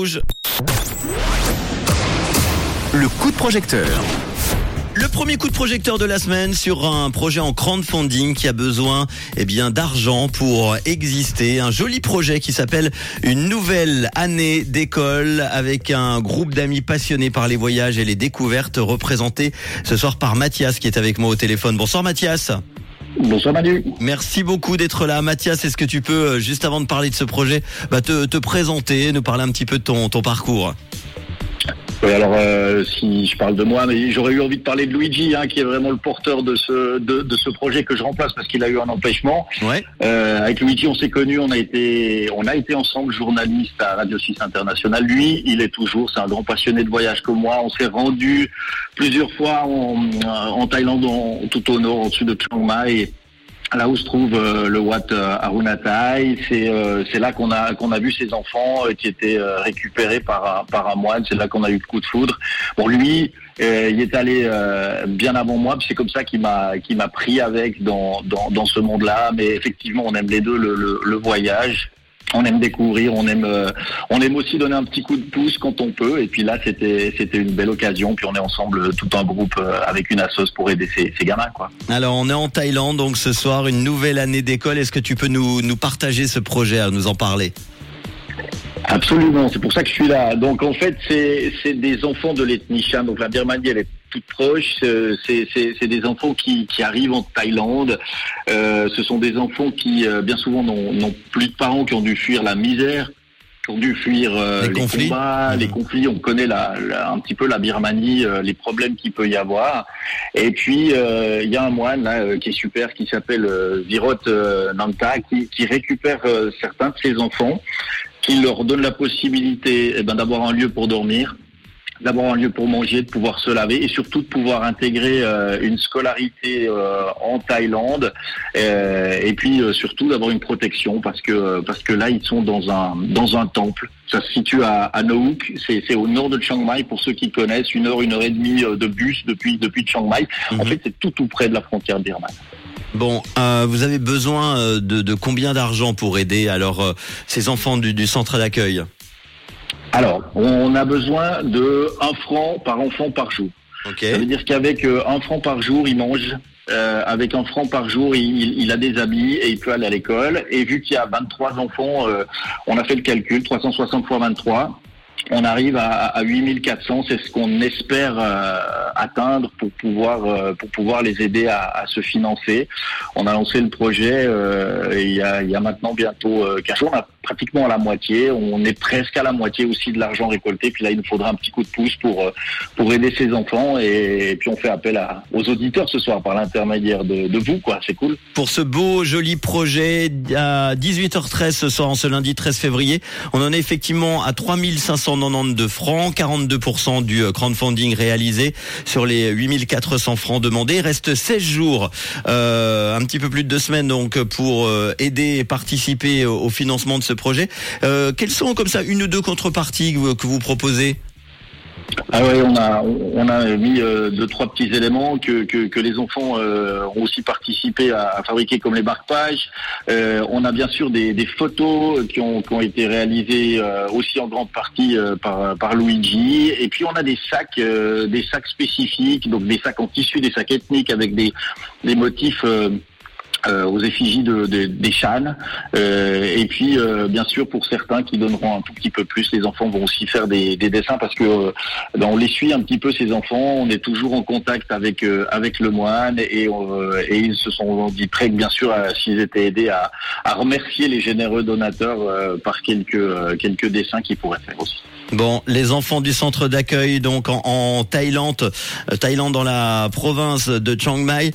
Le coup de projecteur. Le premier coup de projecteur de la semaine sur un projet en crowdfunding qui a besoin eh bien d'argent pour exister. Un joli projet qui s'appelle Une nouvelle année d'école avec un groupe d'amis passionnés par les voyages et les découvertes représentés ce soir par Mathias qui est avec moi au téléphone. Bonsoir Mathias. Bonsoir Manu. Merci beaucoup d'être là. Mathias, est-ce que tu peux, euh, juste avant de parler de ce projet, bah, te, te présenter, nous parler un petit peu de ton, ton parcours? Oui, alors euh, si je parle de moi, mais j'aurais eu envie de parler de Luigi, hein, qui est vraiment le porteur de ce de, de ce projet que je remplace parce qu'il a eu un empêchement. Ouais. Euh, avec Luigi, on s'est connus, on a été on a été ensemble journaliste à Radio 6 International. Lui, il est toujours, c'est un grand passionné de voyage comme moi. On s'est rendu plusieurs fois en, en Thaïlande, en- tout au nord, au-dessus de Chiang Mai. Là où se trouve euh, le Wat euh, Arunatai, c'est euh, c'est là qu'on a qu'on a vu ces enfants euh, qui étaient récupérés par un, par un moine. C'est là qu'on a eu le coup de foudre. Bon, lui, il est allé bien avant moi. C'est comme ça qu'il m'a qu'il m'a pris avec dans dans, ce monde-là. Mais effectivement, on aime les deux le, le voyage. On aime découvrir, on aime, euh, on aime aussi donner un petit coup de pouce quand on peut. Et puis là, c'était, c'était une belle occasion. Puis on est ensemble, euh, tout un groupe euh, avec une assoce pour aider ces, ces gamins, quoi. Alors, on est en Thaïlande, donc ce soir, une nouvelle année d'école. Est-ce que tu peux nous, nous partager ce projet, à nous en parler? Absolument, c'est pour ça que je suis là. Donc en fait, c'est c'est des enfants de l'ethnie Cham. Donc la Birmanie, elle est toute proche. Euh, C'est des enfants qui, qui arrivent en Thaïlande. Euh, ce sont des enfants qui, euh, bien souvent, n'ont plus de parents, qui ont dû fuir la misère qui ont dû fuir Les les, conflits. combats, les conflits. On connaît la, la- un petit peu la Birmanie, les problèmes qu'il peut y avoir. Et puis il y a un moine là, qui est super, qui s'appelle Virot Nanta, qui, qui récupère certains de ses enfants, qui leur donne la possibilité eh ben, d'avoir un lieu pour dormir d'avoir un lieu pour manger, de pouvoir se laver et surtout de pouvoir intégrer euh, une scolarité euh, en Thaïlande euh, et puis euh, surtout d'avoir une protection parce que parce que là ils sont dans un dans un temple. Ça se situe à, à c'est c'est au nord de Chiang Mai pour ceux qui connaissent, une heure une heure et demie de bus depuis depuis Chiang Mai. En Mhm. fait c'est tout tout près de la frontière birmane. Bon, euh, vous avez besoin de, de combien d'argent pour aider alors euh, ces enfants du, du centre d'accueil? Alors on a besoin de un franc par enfant par jour. Ok. Ça veut dire qu'avec euh, un franc par jour, il mange. Euh, avec un franc par jour, il, il- il a des habits et il peut aller à l'école. Et vu qu'il y a 23 enfants, euh, on a fait le calcul, 360 fois 23. On arrive à, à 8400, c'est ce qu'on espère euh, atteindre pour pouvoir euh, pour pouvoir les aider à, à se financer. On a lancé le projet euh, il, y a, il y a maintenant bientôt euh, 15 jours, on a pratiquement à la moitié, on est presque à la moitié aussi de l'argent récolté. Puis là, il nous faudra un petit coup de pouce pour euh, pour aider ces enfants et, puis on fait appel à, aux auditeurs ce soir par l'intermédiaire de, de vous, quoi. C'est cool. Pour ce beau, joli projet, à 18h13 ce soir, en ce lundi 13 février, on en est effectivement à 3592 francs, 42% du euh, crowdfunding réalisé sur les 8400 francs demandés. Il reste 16 jours, euh, un petit peu plus de deux semaines donc pour euh, aider et participer au, financement de ce projet. Quelles sont comme ça une ou deux contreparties que vous proposez? Ah ouais, on a on a mis euh, deux trois petits éléments que les enfants euh, ont aussi participé à, fabriquer comme les marque-pages. Euh, on a bien sûr des, photos qui ont été réalisées aussi en grande partie par Luigi. Et puis on a des sacs des sacs spécifiques, donc des sacs en tissu, des sacs ethniques avec des motifs. Euh, aux effigies de, de- des chans. Euh, et puis, euh, bien sûr, pour certains qui donneront un tout petit peu plus, les enfants vont aussi faire des, des dessins parce que euh, ben, on les suit un petit peu ces enfants. On est toujours en contact avec euh, avec le moine et, euh, et ils se sont dit prêts, bien sûr, s'ils étaient aidés à, à remercier les généreux donateurs par quelques quelques dessins qu'ils pourraient faire aussi. Bon, les enfants du centre d'accueil, donc en, en Thaïlande, Thaïlande dans la province de Chiang Mai,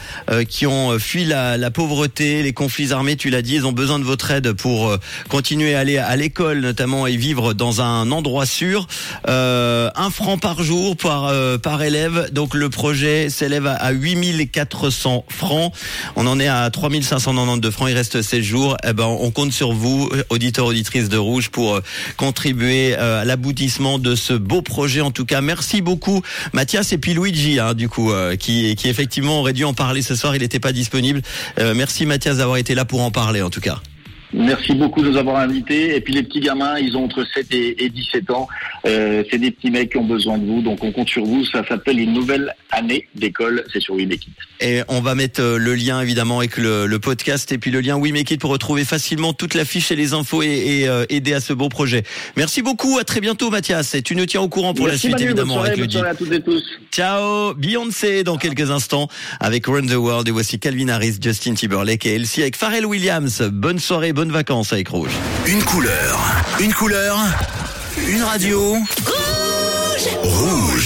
qui ont fui la, la pauvreté, les conflits armés, tu l'as dit, ils ont besoin de votre aide pour euh, continuer à aller à l'école notamment et vivre dans un endroit sûr. Euh, un franc par jour par euh, par élève, donc le projet s'élève à, à 8400 francs. On en est à 3592 francs, il reste 16 jours. Eh ben, on compte sur vous, auditeurs, auditrices de Rouge, pour euh, contribuer euh, à l'aboutissement de ce beau projet. En tout cas, merci beaucoup Mathias et puis Luigi, hein, du coup, euh, qui, qui effectivement aurait dû en parler ce soir. Il n'était pas disponible. Euh, merci Mathias d'avoir été là pour en parler, en tout cas. Merci beaucoup de nous avoir invités. Et puis les petits gamins, ils ont entre 7 et, 17 ans. Euh, c'est des petits mecs qui ont besoin de vous, donc on compte sur vous. Ça s'appelle une nouvelle année d'école. C'est sur WeMakeIt. Et on va mettre euh, le lien évidemment avec le, podcast et puis le lien WeMakeIt pour retrouver facilement toute la fiche et les infos et, euh, aider à ce beau projet. Merci beaucoup. À très bientôt, Mathias. Et tu nous tiens au courant pour la suite évidemment avec le à toutes et tous. Ciao. Beyoncé dans quelques instants avec Run the World et voici Calvin Harris, Justin Timberlake et Elsie avec Pharrell Williams. Bonne soirée, bonne vacances avec Rouge. Une couleur, une couleur, une radio. Rouge. Rouge.